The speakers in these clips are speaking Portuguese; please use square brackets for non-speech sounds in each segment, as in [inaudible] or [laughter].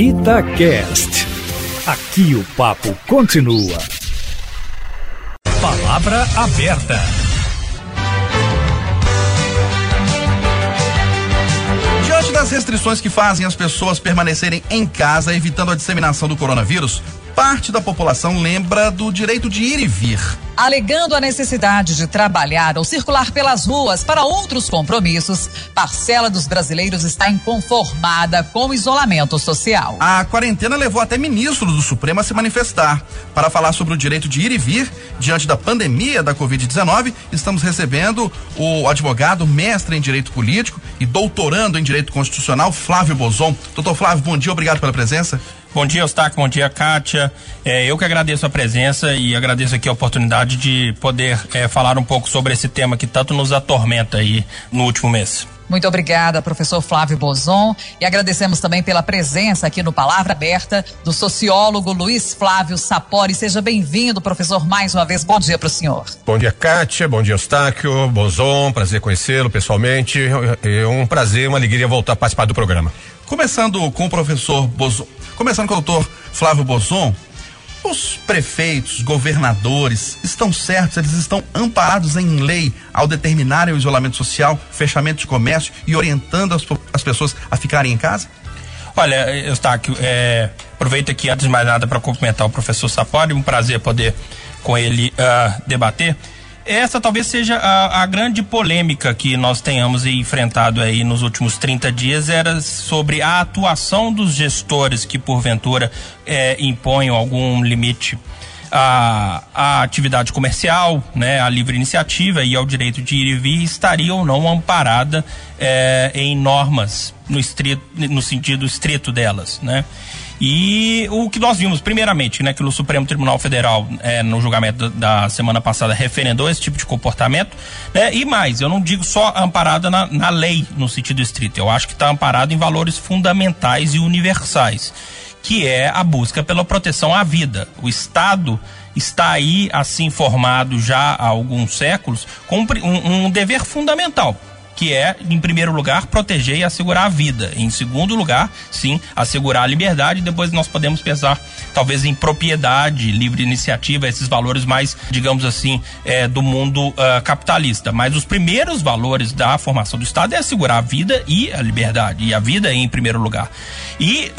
Itacast. Aqui o papo continua. Palavra aberta. Diante das restrições que fazem as pessoas permanecerem em casa, evitando a disseminação do coronavírus, parte da população lembra do direito de ir e vir alegando a necessidade de trabalhar ou circular pelas ruas para outros compromissos, parcela dos brasileiros está inconformada com o isolamento social. A quarentena levou até ministros do Supremo a se manifestar. Para falar sobre o direito de ir e vir diante da pandemia da Covid-19, estamos recebendo o advogado, mestre em direito político e doutorando em direito constitucional, Flávio Bozon. Doutor Flávio, bom dia, obrigado pela presença. Bom dia, Eustáquio. Bom dia, Kátia. É, eu que agradeço a presença e agradeço aqui a oportunidade de poder é, falar um pouco sobre esse tema que tanto nos atormenta aí no último mês. Muito obrigada, professor Flávio Bozon. E agradecemos também pela presença aqui no Palavra Aberta do sociólogo Luiz Flávio Sapori. Seja bem-vindo, professor, mais uma vez. Bom dia para o senhor. Bom dia, Kátia. Bom dia, Eustáquio. Bozon. Prazer conhecê-lo pessoalmente. É um prazer, uma alegria voltar a participar do programa. Começando com o professor Bozon. Começando com o doutor Flávio Bozon, os prefeitos, governadores estão certos, eles estão amparados em lei ao determinarem o isolamento social, fechamento de comércio e orientando as, as pessoas a ficarem em casa? Olha, Eustáquio, é, aproveito aqui antes de mais nada para cumprimentar o professor Sapori, um prazer poder com ele uh, debater essa talvez seja a, a, grande polêmica que nós tenhamos enfrentado aí nos últimos 30 dias era sobre a atuação dos gestores que porventura é, imponham algum limite à, à, atividade comercial, né, à livre iniciativa e ao direito de ir e vir estaria ou não amparada é, em normas no, estrito, no sentido estrito delas, né? E o que nós vimos, primeiramente, né, que o Supremo Tribunal Federal, é, no julgamento da semana passada, referendou esse tipo de comportamento, né, e mais, eu não digo só amparada na, na lei, no sentido estrito, eu acho que está amparado em valores fundamentais e universais, que é a busca pela proteção à vida. O Estado está aí, assim formado já há alguns séculos, com um, um dever fundamental que é, em primeiro lugar, proteger e assegurar a vida. Em segundo lugar, sim, assegurar a liberdade. Depois nós podemos pensar, talvez, em propriedade, livre iniciativa, esses valores mais, digamos assim, é, do mundo uh, capitalista. Mas os primeiros valores da formação do Estado é assegurar a vida e a liberdade. E a vida em primeiro lugar. E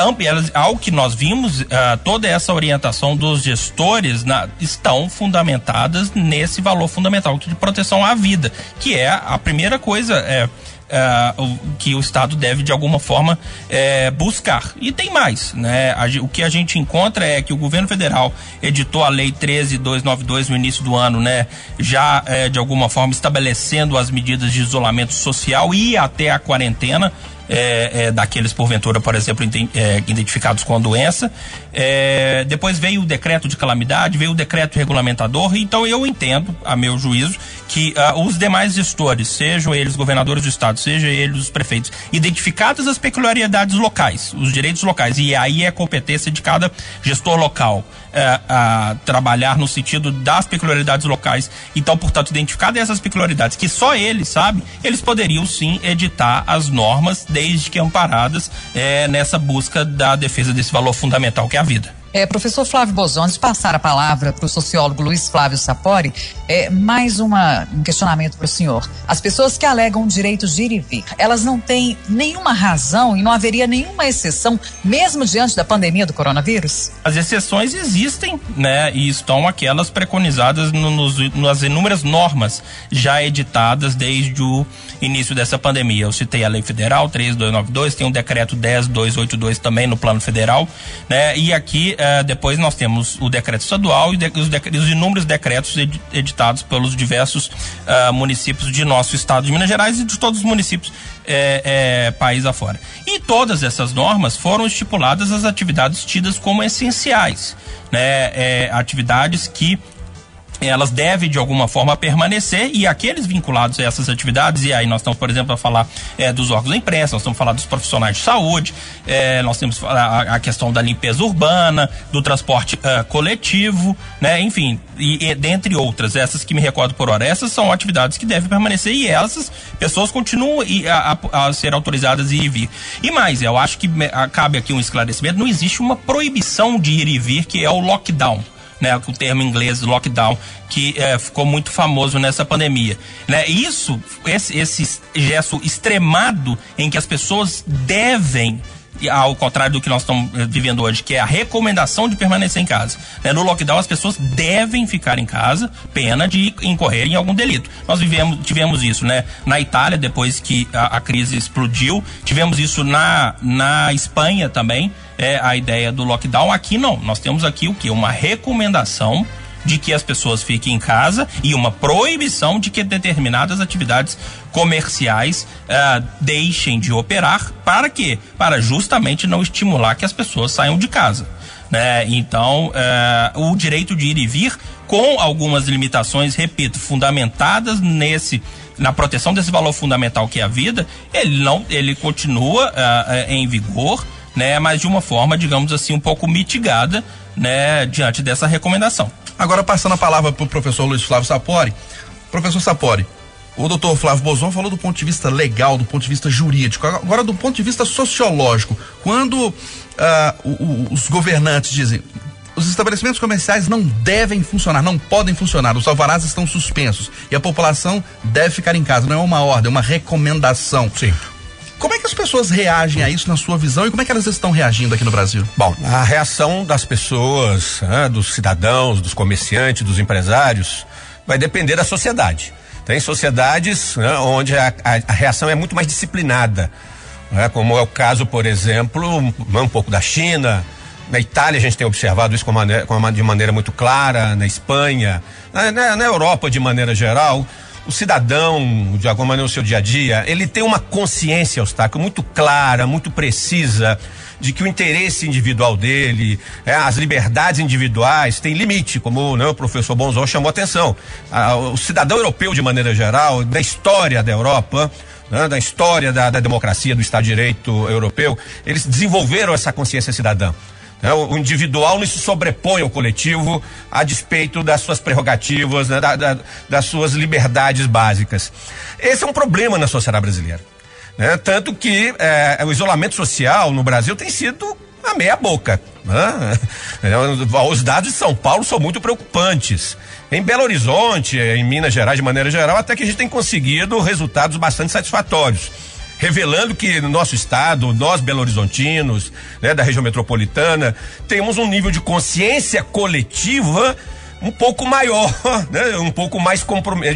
ao que nós vimos, uh, toda essa orientação dos gestores na, estão fundamentadas nesse valor fundamental de proteção à vida, que é a primeira coisa é, é, que o Estado deve de alguma forma é, buscar. E tem mais, né? O que a gente encontra é que o governo federal editou a lei 13292 no início do ano, né? Já é, de alguma forma estabelecendo as medidas de isolamento social e até a quarentena é, é, daqueles, porventura, por exemplo, é, identificados com a doença. É, depois veio o decreto de calamidade, veio o decreto regulamentador. Então, eu entendo, a meu juízo, que uh, os demais gestores, sejam eles governadores do estado, sejam eles os prefeitos, identificadas as peculiaridades locais, os direitos locais, e aí é competência de cada gestor local é, a trabalhar no sentido das peculiaridades locais. Então, portanto, identificadas essas peculiaridades que só eles sabem, eles poderiam sim editar as normas, desde que amparadas é, nessa busca da defesa desse valor fundamental que é a vida. É, professor Flávio Bozones, passar a palavra para o sociólogo Luiz Flávio Sapori, é, mais uma, um questionamento para o senhor. As pessoas que alegam direitos de ir e vir, elas não têm nenhuma razão e não haveria nenhuma exceção, mesmo diante da pandemia do coronavírus? As exceções existem, né? E estão aquelas preconizadas no, nos, nas inúmeras normas já editadas desde o início dessa pandemia. Eu citei a Lei Federal 3292, tem o decreto 10282 também no plano federal, né? E aqui uh, depois nós temos o decreto estadual e de, os, os, inúmeros decretos ed, editados pelos diversos uh, municípios de nosso estado de Minas Gerais e de todos os municípios é, é, país afora. E todas essas normas foram estipuladas as atividades tidas como essenciais, né? Atividades que elas devem de alguma forma permanecer e aqueles vinculados a essas atividades, e aí nós estamos, por exemplo, a falar é, dos órgãos da imprensa, nós estamos falar dos profissionais de saúde, é, nós temos a, a, questão da limpeza urbana, do transporte uh, coletivo, né, enfim, e, e, dentre outras, essas que me recordo por hora, essas são atividades que devem permanecer e essas pessoas continuam a, a, a ser autorizadas a ir e vir. E mais, eu acho que cabe aqui um esclarecimento, não existe uma proibição de ir e vir que é o lockdown né, o termo inglês lockdown, que é, ficou muito famoso nessa pandemia. Né? Isso, esse, esse gesto extremado em que as pessoas devem ao contrário do que nós estamos eh, vivendo hoje, que é a recomendação de permanecer em casa. Né? No lockdown, as pessoas devem ficar em casa, pena de incorrer em algum delito. Nós vivemos, tivemos isso, né? Na Itália, depois que a, a crise explodiu, tivemos isso na, na Espanha também, é, a ideia do lockdown. Aqui não, nós temos aqui o que? Uma recomendação de que as pessoas fiquem em casa e uma proibição de que determinadas atividades comerciais uh, deixem de operar. Para quê? Para justamente não estimular que as pessoas saiam de casa. Né? Então, uh, o direito de ir e vir, com algumas limitações, repito, fundamentadas nesse na proteção desse valor fundamental que é a vida, ele não, ele continua uh, em vigor né, mas de uma forma, digamos assim, um pouco mitigada, né, diante dessa recomendação. Agora passando a palavra para o professor Luiz Flávio Sapori. Professor Sapori, o doutor Flávio Bozon falou do ponto de vista legal, do ponto de vista jurídico. Agora, do ponto de vista sociológico, quando o, os governantes dizem os estabelecimentos comerciais não devem funcionar, não podem funcionar, os alvarás estão suspensos e a população deve ficar em casa, não é uma ordem, é uma recomendação. Sim. Como é que as pessoas reagem a isso na sua visão e como é que elas estão reagindo aqui no Brasil? Bom, a reação das pessoas, dos cidadãos, dos comerciantes, dos empresários, vai depender da sociedade. Tem sociedades né, onde a, a, a, reação é muito mais disciplinada, como é o caso, por exemplo, um, pouco da China. Na Itália a gente tem observado isso de maneira muito clara, na Espanha, na, na Europa de maneira geral o cidadão, de alguma maneira, no seu dia a dia, ele tem uma consciência, Eustáquio, muito clara, muito precisa de que o interesse individual dele, é, as liberdades individuais têm limite, como né, o professor Bonzon chamou atenção. O cidadão europeu, de maneira geral, da história da Europa, né, da história da, da democracia, do Estado de Direito europeu, eles desenvolveram essa consciência cidadã. Né? O individual não se sobrepõe ao coletivo a despeito das suas prerrogativas, né? da, da, das suas liberdades básicas. Esse é um problema na sociedade brasileira. Né? Tanto que é, o isolamento social no Brasil tem sido a meia boca. Né? Os dados de São Paulo são muito preocupantes. Em Belo Horizonte, em Minas Gerais, de maneira geral, até que a gente tem conseguido resultados bastante satisfatórios revelando que no nosso estado, nós belo-horizontinos, né, da região metropolitana, temos um nível de consciência coletiva um pouco maior, [laughs] né, um pouco mais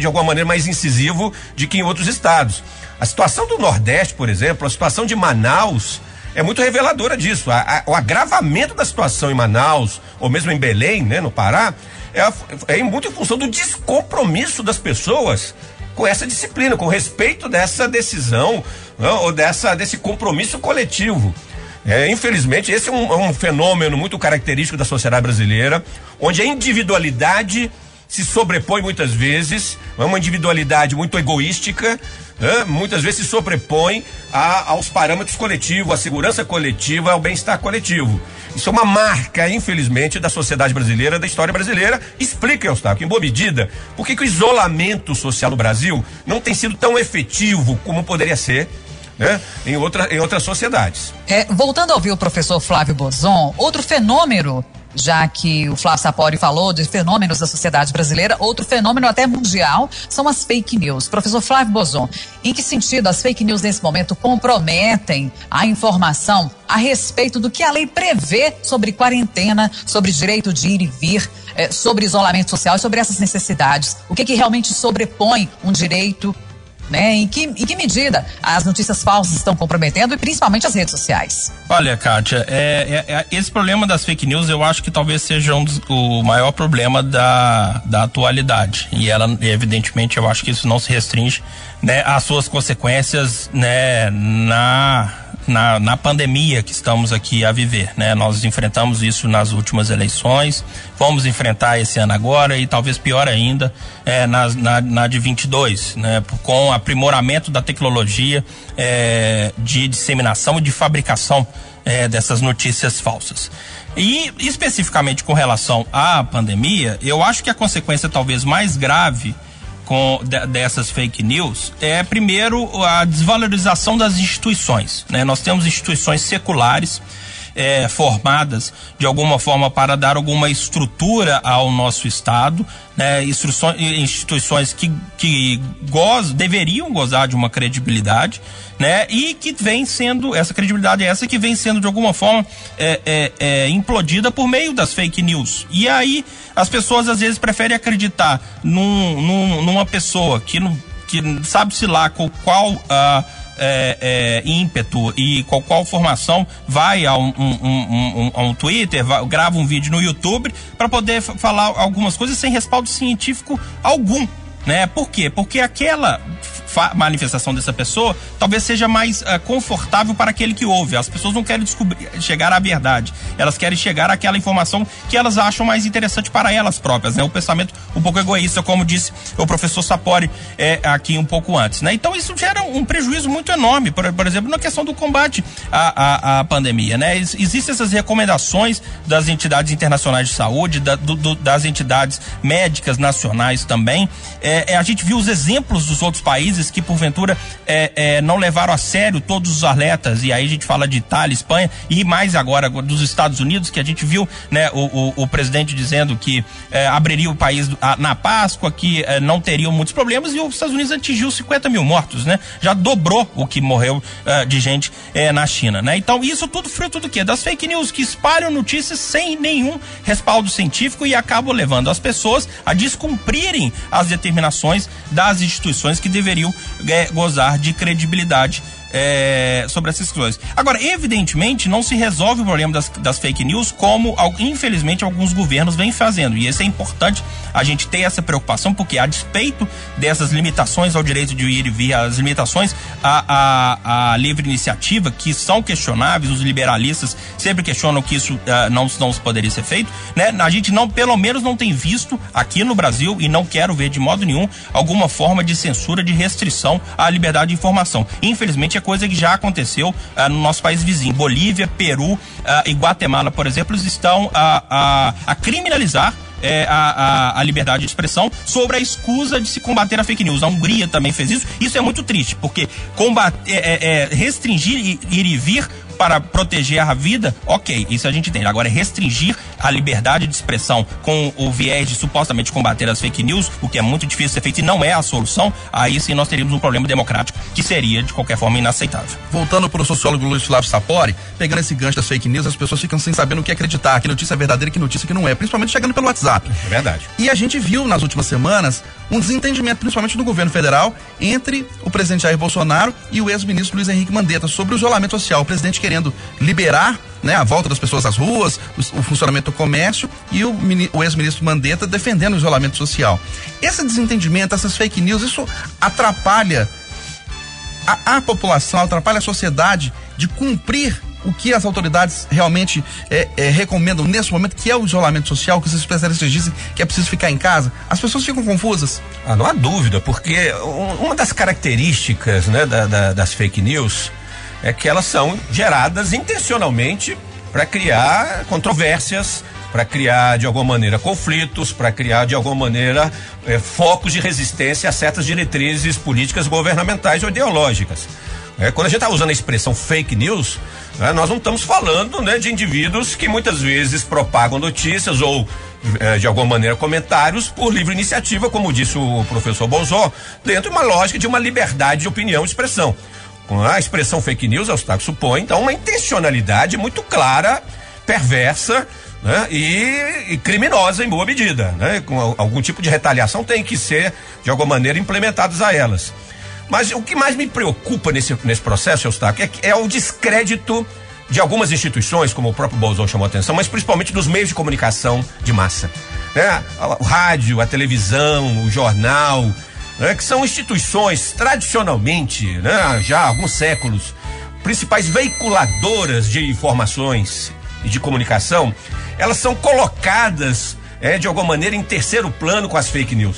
de alguma maneira mais incisivo de que em outros estados. A situação do Nordeste, por exemplo, a situação de Manaus é muito reveladora disso. A, a, o agravamento da situação em Manaus, ou mesmo em Belém, né, no Pará, é, é muito em função do descompromisso das pessoas com essa disciplina, com respeito dessa decisão né, ou dessa, desse compromisso coletivo. É, infelizmente, esse é um, é um, fenômeno muito característico da sociedade brasileira, onde a individualidade se sobrepõe muitas vezes, é uma individualidade muito egoística, né, muitas vezes se sobrepõe a, aos parâmetros coletivos, à segurança coletiva, ao bem-estar coletivo. Isso é uma marca, infelizmente, da sociedade brasileira, da história brasileira. Explica, Eustáquio, em boa medida, por que, o isolamento social no Brasil não tem sido tão efetivo como poderia ser né? Em, outra, em outras sociedades. É, voltando a ouvir o professor Flávio Bozon, outro fenômeno já que o Flávio Sapori falou de fenômenos da sociedade brasileira, outro fenômeno até mundial são as fake news. Professor Flávio Bozon, em que sentido as fake news nesse momento comprometem a informação a respeito do que a lei prevê sobre quarentena, sobre direito de ir e vir, eh, sobre isolamento social e sobre essas necessidades? O que, que realmente sobrepõe um direito né? Em que, em que medida as notícias falsas estão comprometendo e principalmente as redes sociais? Olha, Kátia, é, é, é, esse problema das fake news eu acho que talvez seja um dos, o maior problema da, da atualidade. E ela, evidentemente, eu acho que isso não se restringe né, às suas consequências né, na na, na pandemia que estamos aqui a viver, né? Nós enfrentamos isso nas últimas eleições, vamos enfrentar esse ano agora e talvez pior ainda é, na, na, na de 22, né? Com aprimoramento da tecnologia é, de disseminação e de fabricação é, dessas notícias falsas. E especificamente com relação à pandemia, eu acho que a consequência talvez mais grave com de, dessas fake news é primeiro a desvalorização das instituições. Né? Nós temos instituições seculares é, formadas de alguma forma para dar alguma estrutura ao nosso Estado, né, instituições que, que goz, deveriam gozar de uma credibilidade, né, e que vem sendo, essa credibilidade é essa que vem sendo de alguma forma é, é, é, implodida por meio das fake news. E aí as pessoas às vezes preferem acreditar num, num, numa pessoa que, que sabe-se lá com qual. Uh, é, é, ímpeto e qual, qual formação vai a um, um, um, um Twitter, vai, grava um vídeo no YouTube para poder falar algumas coisas sem respaldo científico algum. Né? Por quê? Porque aquela manifestação dessa pessoa talvez seja mais uh, confortável para aquele que ouve. As pessoas não querem descobrir, chegar à verdade, elas querem chegar àquela informação que elas acham mais interessante para elas próprias. Né? O pensamento um pouco egoísta, como disse o professor Sapori é, aqui um pouco antes. Né? Então isso gera um prejuízo muito enorme, por, por exemplo, na questão do combate à, à, à pandemia. Né? Existem essas recomendações das entidades internacionais de saúde, da, do, do, das entidades médicas nacionais também. É, é, a gente viu os exemplos dos outros países que porventura é, é, não levaram a sério todos os alertas, e aí a gente fala de Itália, Espanha e mais agora dos Estados Unidos, que a gente viu né, o, o, o presidente dizendo que é, abriria o país na Páscoa, que é, não teriam muitos problemas, e os Estados Unidos atingiu 50 mil mortos, né? Já dobrou o que morreu uh, de gente é, na China, né? Então, isso tudo fruto do quê? Das fake news que espalham notícias sem nenhum respaldo científico e acabam levando as pessoas a descumprirem as determinações das instituições que deveriam é, gozar de credibilidade é, sobre essas questões. Agora, evidentemente, não se resolve o problema das, das fake news como, infelizmente, alguns governos vêm fazendo. E isso é importante a gente ter essa preocupação, porque a despeito dessas limitações ao direito de ir e vir, as limitações à, à, à livre iniciativa, que são questionáveis, os liberalistas sempre questionam que isso uh, não, não poderia ser feito, né? A gente não, pelo menos, não tem visto aqui no Brasil, e não quero ver de modo nenhum, alguma forma de censura, de restrição à liberdade de informação. Infelizmente, é coisa que já aconteceu uh, no nosso país vizinho. Bolívia, Peru uh, e Guatemala, por exemplo, estão a, a, a criminalizar é, a, a, a, liberdade de expressão sobre a escusa de se combater a fake news. A Hungria também fez isso. Isso é muito triste, porque combater, é, é, restringir ir e vir para proteger a vida, ok, isso a gente tem. Agora, restringir a liberdade de expressão com o viés de supostamente combater as fake news, o que é muito difícil de ser feito e não é a solução, aí sim nós teríamos um problema democrático que seria, de qualquer forma, inaceitável. Voltando para o sociólogo Luiz Flávio Sapori, pegando esse gancho das fake news, as pessoas ficam sem saber no que acreditar, que notícia é verdadeira e que notícia que não é, principalmente chegando pelo WhatsApp. É verdade. E a gente viu nas últimas semanas um desentendimento, principalmente do governo federal, entre o presidente Jair Bolsonaro e o ex-ministro Luiz Henrique Mandetta sobre o isolamento social. O presidente querendo liberar né, a volta das pessoas às ruas, o, o funcionamento do comércio e o, o ex-ministro Mandetta defendendo o isolamento social. Esse desentendimento, essas fake news, isso atrapalha a, a população, atrapalha a sociedade de cumprir o que as autoridades realmente é, é, recomendam nesse momento, que é o isolamento social, que os especialistas dizem que é preciso ficar em casa, as pessoas ficam confusas. Ah, não há dúvida, porque uma das características né, da, da, das fake news é que elas são geradas intencionalmente para criar controvérsias, para criar de alguma maneira conflitos, para criar de alguma maneira é, focos de resistência a certas diretrizes políticas governamentais ou ideológicas. É, quando a gente está usando a expressão fake news, né, nós não estamos falando né, de indivíduos que muitas vezes propagam notícias ou é, de alguma maneira comentários por livre iniciativa, como disse o professor Bolzó, dentro de uma lógica de uma liberdade de opinião e expressão. A expressão fake news, Eustáquio supõe, então, uma intencionalidade muito clara, perversa, né? E, e, criminosa em boa medida, né? Com algum tipo de retaliação tem que ser, de alguma maneira, implementados a elas. Mas o que mais me preocupa nesse, nesse processo, Eustáquio, é, é o descrédito de algumas instituições, como o próprio Bolsonaro chamou a atenção, mas principalmente dos meios de comunicação de massa. Né? O rádio, a televisão, o jornal, né? que são instituições tradicionalmente, né? já há alguns séculos, principais veiculadoras de informações e de comunicação, elas são colocadas é, de alguma maneira em terceiro plano com as fake news.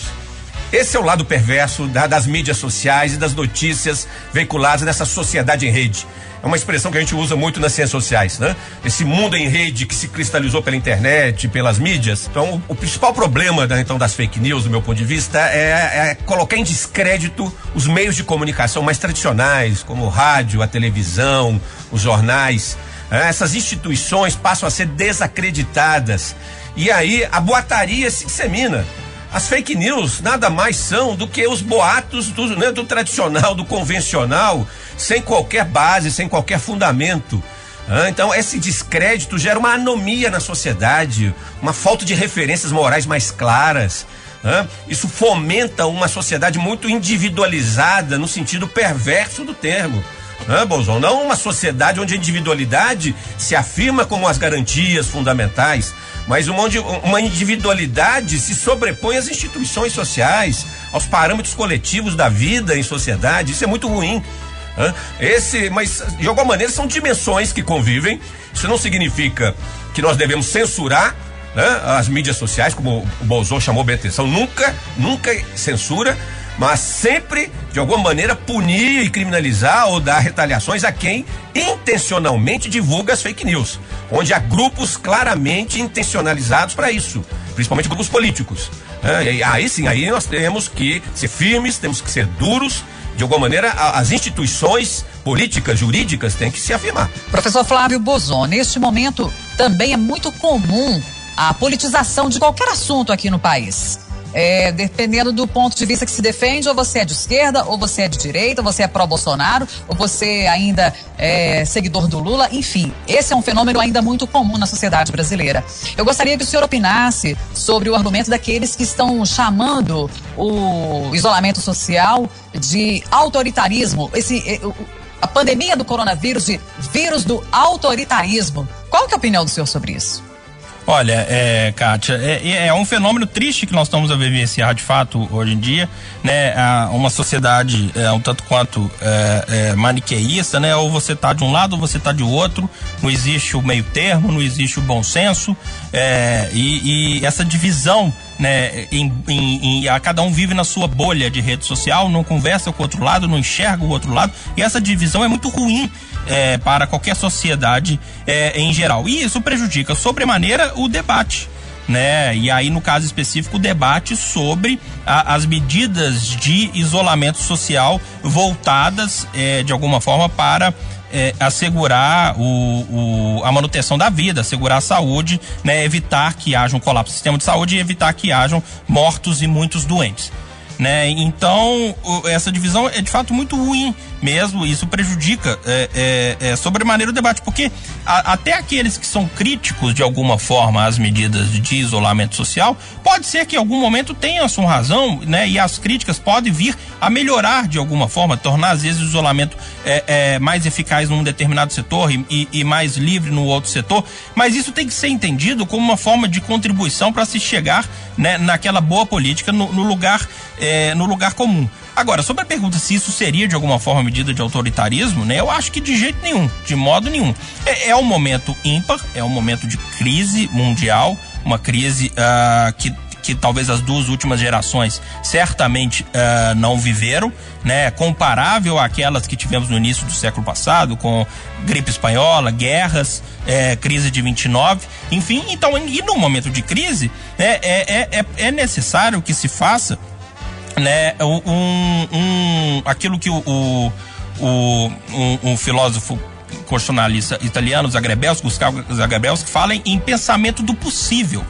Esse é o lado perverso da, das mídias sociais e das notícias veiculadas nessa sociedade em rede. É uma expressão que a gente usa muito nas ciências sociais, né? Esse mundo em rede que se cristalizou pela internet, pelas mídias. Então, o, o principal problema né, então das fake news, do meu ponto de vista, é, é, colocar em descrédito os meios de comunicação mais tradicionais, como o rádio, a televisão, os jornais. É, essas instituições passam a ser desacreditadas. E aí a boataria se dissemina. As fake news nada mais são do que os boatos do, né, do tradicional, do convencional, sem qualquer base, sem qualquer fundamento. Ah, então, esse descrédito gera uma anomia na sociedade, uma falta de referências morais mais claras. Ah, isso fomenta uma sociedade muito individualizada no sentido perverso do termo. Ah, não uma sociedade onde a individualidade se afirma como as garantias fundamentais, mas uma, uma individualidade se sobrepõe às instituições sociais, aos parâmetros coletivos da vida em sociedade. Isso é muito ruim. Esse, mas de alguma maneira são dimensões que convivem. Isso não significa que nós devemos censurar né, as mídias sociais, como o Bolsonaro chamou bem atenção. Nunca, nunca censura, mas sempre de alguma maneira punir e criminalizar ou dar retaliações a quem intencionalmente divulga as fake news, onde há grupos claramente intencionalizados para isso, principalmente grupos políticos. É, aí sim, aí nós temos que ser firmes, temos que ser duros de alguma maneira, as instituições políticas, jurídicas têm que se afirmar. Professor Flávio Bozon, neste momento também é muito comum a politização de qualquer assunto aqui no país. É, dependendo do ponto de vista que se defende, ou você é de esquerda, ou você é de direita, ou você é pró-Bolsonaro, ou você ainda é seguidor do Lula, enfim, esse é um fenômeno ainda muito comum na sociedade brasileira. Eu gostaria que o senhor opinasse sobre o argumento daqueles que estão chamando o isolamento social de autoritarismo, esse, a pandemia do coronavírus de vírus do autoritarismo. Qual que é a opinião do senhor sobre isso? Olha, é, Kátia, é, é, um fenômeno triste que nós estamos a vivenciar de fato hoje em dia, né? Uma sociedade é, um tanto quanto é, é, maniqueísta, né? Ou você tá de um lado ou você tá de outro, não existe o meio termo, não existe o bom senso, é, e, e, essa divisão, né? Em, em, em, a cada um vive na sua bolha de rede social, não conversa com o outro lado, não enxerga o outro lado, e essa divisão é muito ruim é, para qualquer sociedade é, em geral. E isso prejudica sobremaneira o debate. Né? E aí, no caso específico, o debate sobre a, as medidas de isolamento social voltadas, é, de alguma forma, para é, assegurar o, o, a manutenção da vida, assegurar a saúde, né? evitar que haja um colapso do sistema de saúde e evitar que hajam mortos e muitos doentes né? Então, essa divisão é de fato muito ruim mesmo, isso prejudica é, é, é sobremaneira o debate, porque a, até aqueles que são críticos de alguma forma às medidas de isolamento social, pode ser que em algum momento tenham sua razão, né? E as críticas podem vir a melhorar de alguma forma, tornar às vezes o isolamento é, é mais eficaz num determinado setor e, e, e mais livre no outro setor, mas isso tem que ser entendido como uma forma de contribuição para se chegar né, naquela boa política no, no lugar é, no lugar comum. Agora, sobre a pergunta se isso seria de alguma forma medida de autoritarismo, né? Eu acho que de jeito nenhum, de modo nenhum. É, é um momento ímpar, é um momento de crise mundial, uma crise uh, que que talvez as duas últimas gerações certamente uh, não viveram, né? Comparável àquelas que tivemos no início do século passado, com gripe espanhola, guerras, é, crise de 29, enfim. Então, e no momento de crise, né, é, é, é, é necessário que se faça né, um, um, aquilo que o, o, o um, um, filósofo constitucionalista italiano, Zagrebelski, Gustavo Zagrebelski, fala em pensamento do possível.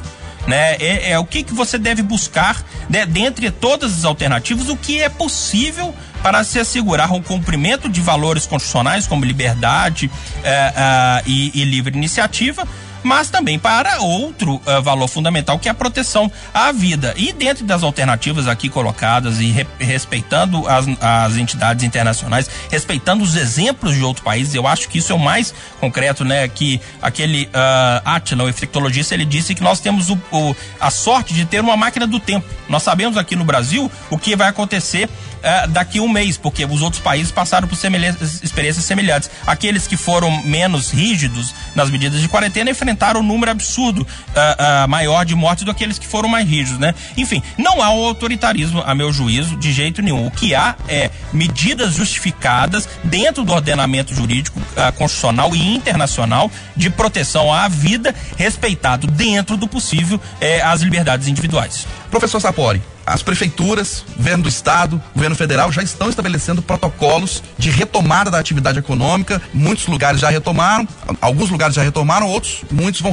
Né? É, é, o que, que você deve buscar, né? dentre todas as alternativas, o que é possível para se assegurar o cumprimento de valores constitucionais como liberdade é, é, e, e livre iniciativa, mas também para outro uh, valor fundamental que é a proteção à vida. E dentro das alternativas aqui colocadas e re respeitando as, as entidades internacionais, respeitando os exemplos de outros países, eu acho que isso é o mais concreto, né? Que aquele uh, Atila, o infectologista, ele disse que nós temos o, o, a sorte de ter uma máquina do tempo. Nós sabemos aqui no Brasil o que vai acontecer uh, daqui um mês, porque os outros países passaram por experiências semelhantes. Aqueles que foram menos rígidos nas medidas de quarentena enfrentaram um número absurdo uh, maior de mortes do que aqueles que foram mais rígidos, né? Enfim, não há um autoritarismo, a meu juízo, de jeito nenhum. O que há é medidas justificadas dentro do ordenamento jurídico constitucional e internacional de proteção à vida, respeitado dentro do possível as liberdades individuais. Professor Sapori, as prefeituras, governo do estado, governo federal já estão estabelecendo protocolos de retomada da atividade econômica. Muitos lugares já retomaram, alguns lugares já retomaram, outros, muitos vão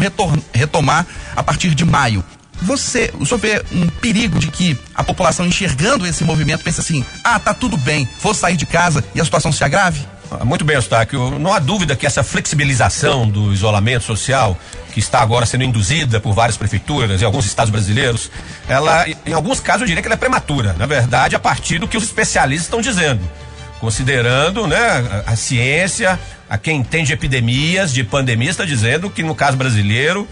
retomar a partir de maio. Você, o senhor vê um perigo de que a população enxergando esse movimento pense assim: ah, tá tudo bem, vou sair de casa e a situação se agrave? Ah, muito bem, Eustáquio. Não há dúvida que essa flexibilização do isolamento social, que está agora sendo induzida por várias prefeituras e alguns estados brasileiros, ela, em alguns casos, eu diria que ela é prematura. Na verdade, a partir do que os especialistas estão dizendo. Considerando né, a, a ciência, a quem entende epidemias, de pandemias, está dizendo que no caso brasileiro,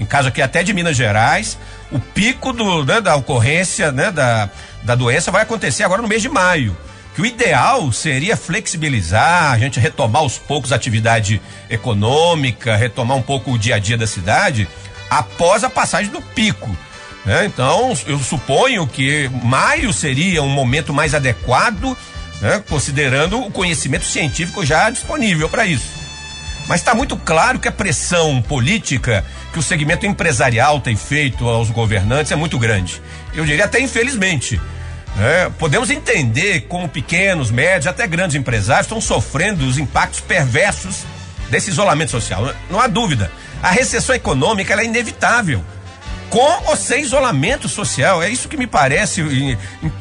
em caso aqui até de Minas Gerais, o pico do, né, da ocorrência né, da, da doença vai acontecer agora no mês de maio que o ideal seria flexibilizar, a gente retomar aos poucos a atividade econômica, retomar um pouco o dia a dia da cidade após a passagem do pico. Né? Então, eu suponho que maio seria um momento mais adequado, né? considerando o conhecimento científico já disponível para isso. Mas está muito claro que a pressão política que o segmento empresarial tem feito aos governantes é muito grande. Eu diria até infelizmente. É, podemos entender como pequenos, médios, até grandes empresários estão sofrendo os impactos perversos desse isolamento social. Não há dúvida. A recessão econômica é inevitável. Com ou sem isolamento social. É isso que me parece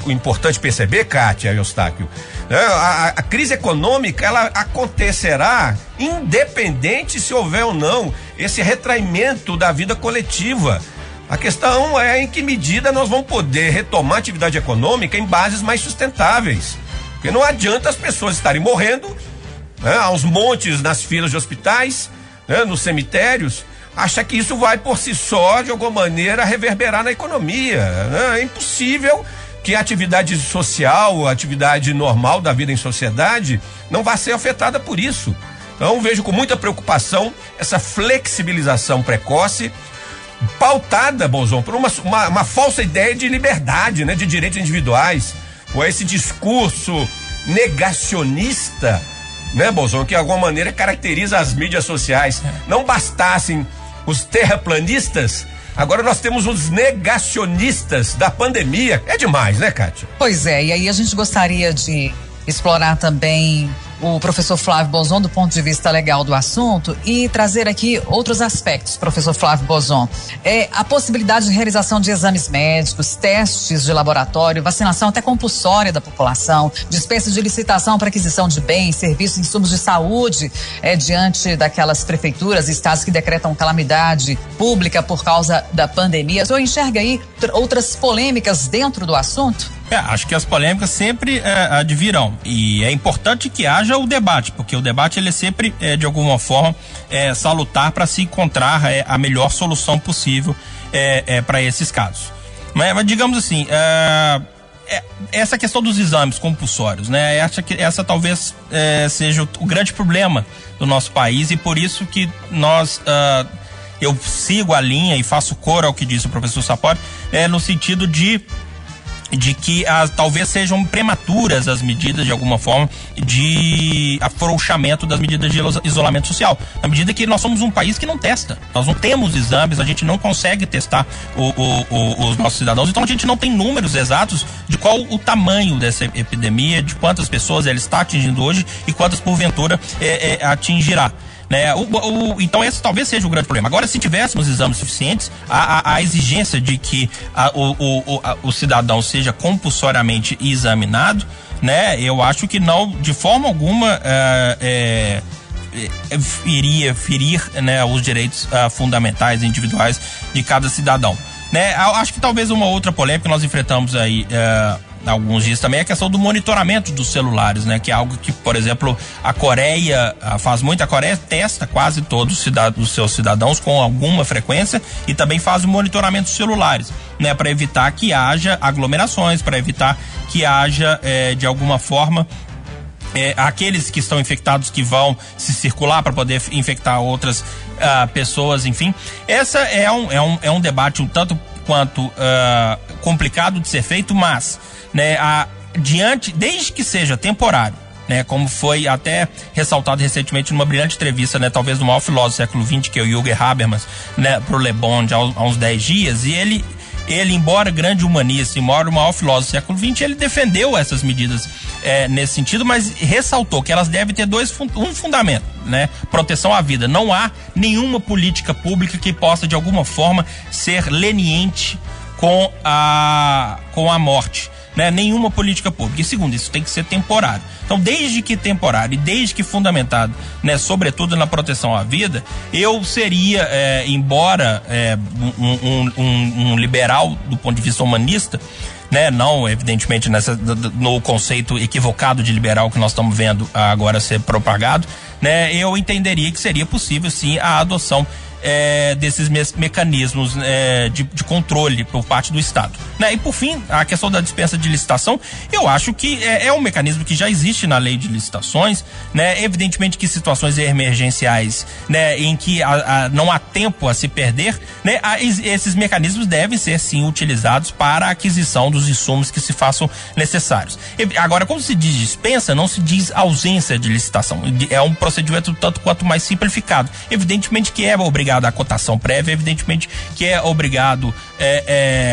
importante perceber, Kátia Eustáquio. É, a, a crise econômica ela acontecerá independente se houver ou não esse retraimento da vida coletiva. A questão é em que medida nós vamos poder retomar a atividade econômica em bases mais sustentáveis. Porque não adianta as pessoas estarem morrendo né, aos montes nas filas de hospitais, né, nos cemitérios, achar que isso vai por si só, de alguma maneira, reverberar na economia. Né? É impossível que a atividade social, a atividade normal da vida em sociedade, não vá ser afetada por isso. Então vejo com muita preocupação essa flexibilização precoce pautada, Bolzão, por uma, uma, uma, falsa ideia de liberdade, né, de direitos individuais, com esse discurso negacionista, né, Bolzão, que de alguma maneira caracteriza as mídias sociais. É. Não bastassem os terraplanistas, Agora nós temos os negacionistas da pandemia. É demais, né, Kátia? Pois é, e aí a gente gostaria de explorar também o professor Flávio Bozon do ponto de vista legal do assunto e trazer aqui outros aspectos, professor Flávio Bozon. É, a possibilidade de realização de exames médicos, testes de laboratório, vacinação até compulsória da população, dispensa de licitação para aquisição de bens, serviços, insumos de saúde é, diante daquelas prefeituras estados que decretam calamidade pública por causa da pandemia. O senhor enxerga aí outras polêmicas dentro do assunto? É, acho que as polêmicas sempre é, advirão e é importante que haja o debate, porque o debate ele é sempre é, de alguma forma é, salutar para se encontrar é, a melhor solução possível é, é para esses casos. Mas, mas digamos assim, essa questão dos exames compulsórios, né? Essa, essa talvez seja o, o, grande problema do nosso país e por isso que nós uh, eu sigo a linha e faço cor ao que disse o professor Sapori, é, no sentido de de que as, talvez sejam prematuras as medidas de alguma forma de afrouxamento das medidas de isolamento social. Na medida que nós somos um país que não testa, nós não temos exames, a gente não consegue testar o, o, o, os nossos cidadãos, então a gente não tem números exatos de qual o tamanho dessa epidemia, de quantas pessoas ela está atingindo hoje e quantas porventura é, é, atingirá. Né? O, o, então esse talvez seja o grande problema. Agora, se tivéssemos exames suficientes, a, a, a exigência de que a, o, o, cidadão seja compulsoriamente examinado, né? Eu acho que não, de forma alguma, é, iria ferir né, os direitos uh, fundamentais individuais de cada cidadão. Né? Acho que talvez uma outra polêmica que nós enfrentamos aí uh, alguns dias também é a questão do monitoramento dos celulares, né? Que é algo que, por exemplo, a Coreia faz muito. A Coreia testa quase todos os seus cidadãos com alguma frequência e também faz o monitoramento dos celulares, né? Para evitar que haja aglomerações, para evitar que haja, é, de alguma forma, é, aqueles que estão infectados que vão se circular para poder infectar outras uh, pessoas, enfim. Essa é um, é um, é um debate um tanto quanto uh, complicado de ser feito, mas, né, a, diante, desde que seja temporário, né, como foi até ressaltado recentemente numa brilhante entrevista, né, talvez do maior filósofo do século XX, que é o Jürgen Habermas, né, pro Le Bon há, há uns 10 dias, e ele ele, embora grande humanista, embora o maior filósofo do século XX, ele defendeu essas medidas é, nesse sentido, mas ressaltou que elas devem ter dois um fundamento, né? Proteção à vida. Não há nenhuma política pública que possa de alguma forma ser leniente com a com a morte né, nenhuma política pública. E segundo, isso tem que ser temporário. Então, desde que temporário e desde que fundamentado, né, sobretudo na proteção à vida, eu seria, é, embora é, um, um, um, liberal do ponto de vista humanista, né, não evidentemente nessa, no conceito equivocado de liberal que nós estamos vendo agora ser propagado, né, eu entenderia que seria possível sim a adoção é, desses me mecanismos é, de, de, controle por parte do Estado. Né? E por fim, a questão da dispensa de licitação, eu acho que é, é, um mecanismo que já existe na lei de licitações, né? Evidentemente que situações emergenciais, né, em que a, a, não há tempo a se perder, né, a, esses mecanismos devem ser sim utilizados para a aquisição dos insumos que se façam necessários. E, agora, quando se diz dispensa, não se diz ausência de licitação. É um procedimento tanto quanto mais simplificado. Evidentemente que é obrigado obrigado à cotação prévia, evidentemente que é obrigado é,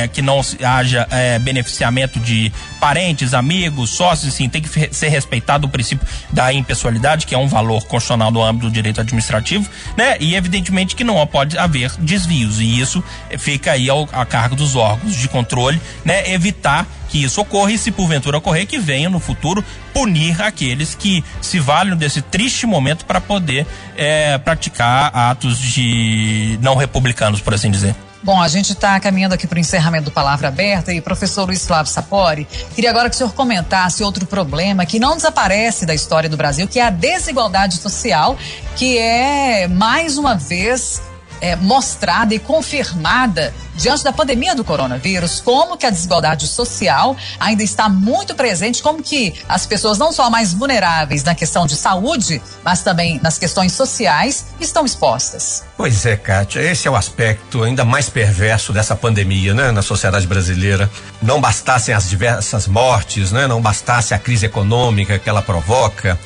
é, que não haja é, beneficiamento de parentes, amigos, sócios, sim, tem que ser respeitado o princípio da impessoalidade, que é um valor constitucional no âmbito do direito administrativo, né? E evidentemente que não pode haver desvios, e isso fica aí ao, a cargo dos órgãos de controle, né? Evitar que isso ocorra e se porventura ocorrer que venha no futuro punir aqueles que se valem desse triste momento para poder é, praticar atos de não republicanos, por assim dizer. Bom, a gente está caminhando aqui para o encerramento do Palavra Aberta e professor Luiz Flávio Sapori, queria agora que o senhor comentasse outro problema que não desaparece da história do Brasil, que é a desigualdade social, que é mais uma vez é, mostrada e confirmada diante da pandemia do coronavírus, como que a desigualdade social ainda está muito presente, como que as pessoas não só mais vulneráveis na questão de saúde, mas também nas questões sociais estão expostas. Pois é, Kátia, esse é o aspecto ainda mais perverso dessa pandemia, né, na sociedade brasileira. Não bastassem as diversas mortes, né, não bastasse a crise econômica que ela provoca,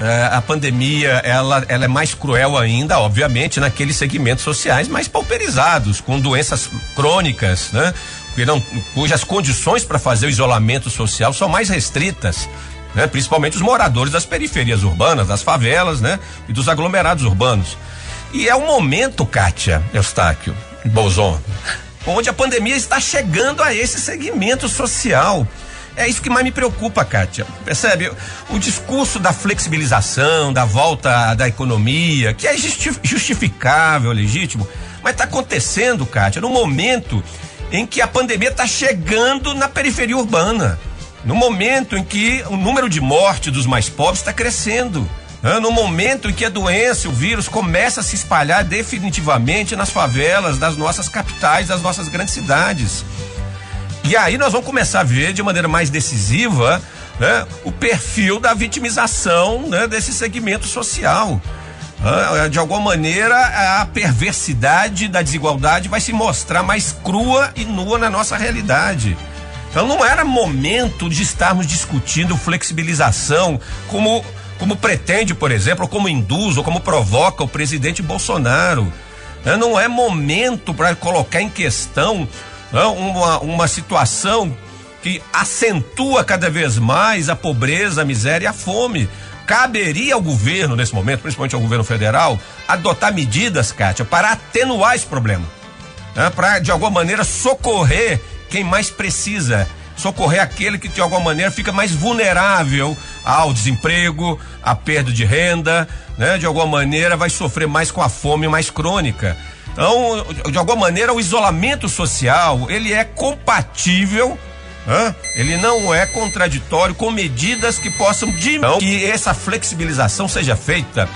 é, a pandemia ela, ela é mais cruel ainda, obviamente, naqueles segmentos sociais mais pauperizados, com doenças crônicas, né? Não, cujas condições para fazer o isolamento social são mais restritas. Né? Principalmente os moradores das periferias urbanas, das favelas, né? E dos aglomerados urbanos. E é o momento, Kátia Eustáquio, Bolzon, onde a pandemia está chegando a esse segmento social. É isso que mais me preocupa, Kátia. Percebe? O discurso da flexibilização, da volta da economia, que é justificável, legítimo, mas está acontecendo, Kátia, no momento em que a pandemia está chegando na periferia urbana. No momento em que o número de mortes dos mais pobres está crescendo. Né? No momento em que a doença, o vírus, começa a se espalhar definitivamente nas favelas das nossas capitais, das nossas grandes cidades. E aí nós vamos começar a ver de maneira mais decisiva né, o perfil da vitimização né, desse segmento social. Ah, de alguma maneira, a perversidade da desigualdade vai se mostrar mais crua e nua na nossa realidade. Então não era momento de estarmos discutindo flexibilização como, como pretende, por exemplo, ou como induz, ou como provoca o presidente Bolsonaro. Não é momento para colocar em questão não, uma, uma situação que acentua cada vez mais a pobreza, a miséria e a fome. Caberia ao governo, nesse momento, principalmente ao governo federal, adotar medidas, Kátia, para atenuar esse problema. Né? Para, de alguma maneira, socorrer quem mais precisa. Socorrer aquele que, de alguma maneira, fica mais vulnerável ao desemprego, à perda de renda, né? De alguma maneira, vai sofrer mais com a fome mais crônica. Então, de alguma maneira, o isolamento social ele é compatível? Ele não é contraditório com medidas que possam de que essa flexibilização seja feita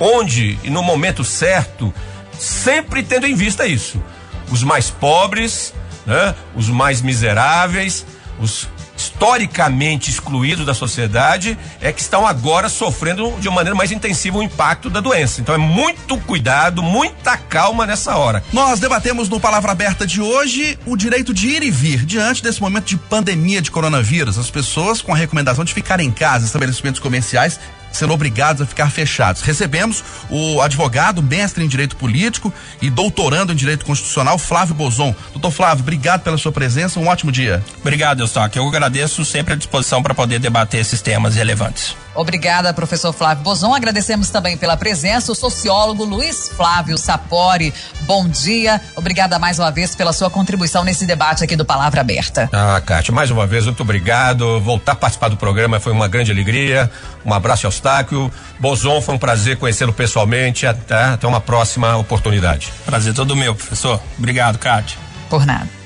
onde e no momento certo, sempre tendo em vista isso. Os mais pobres, né? os mais miseráveis, os historicamente excluídos da sociedade é que estão agora sofrendo de uma maneira mais intensiva o impacto da doença. Então é muito cuidado, muita calma nessa hora. Nós debatemos no Palavra Aberta de hoje o direito de ir e vir diante desse momento de pandemia de coronavírus. As pessoas com a recomendação de ficar em casa, estabelecimentos comerciais sendo obrigados a ficar fechados. Recebemos o advogado, mestre em direito político e doutorando em direito constitucional, Flávio Bozon. Doutor Flávio, obrigado pela sua presença, um ótimo dia. Obrigado, Eustáquio. Eu agradeço sempre a disposição para poder debater esses temas relevantes. Obrigada, professor Flávio Bozon. Agradecemos também pela presença o sociólogo Luiz Flávio Sapori. Bom dia. Obrigada mais uma vez pela sua contribuição nesse debate aqui do Palavra Aberta. Ah, Kátia, mais uma vez, muito obrigado. Voltar a participar do programa foi uma grande alegria. Um abraço ao Eustáquio. Bozon, foi um prazer conhecê-lo pessoalmente. Até, até uma próxima oportunidade. Prazer todo meu, professor. Obrigado, Kátia. Por nada.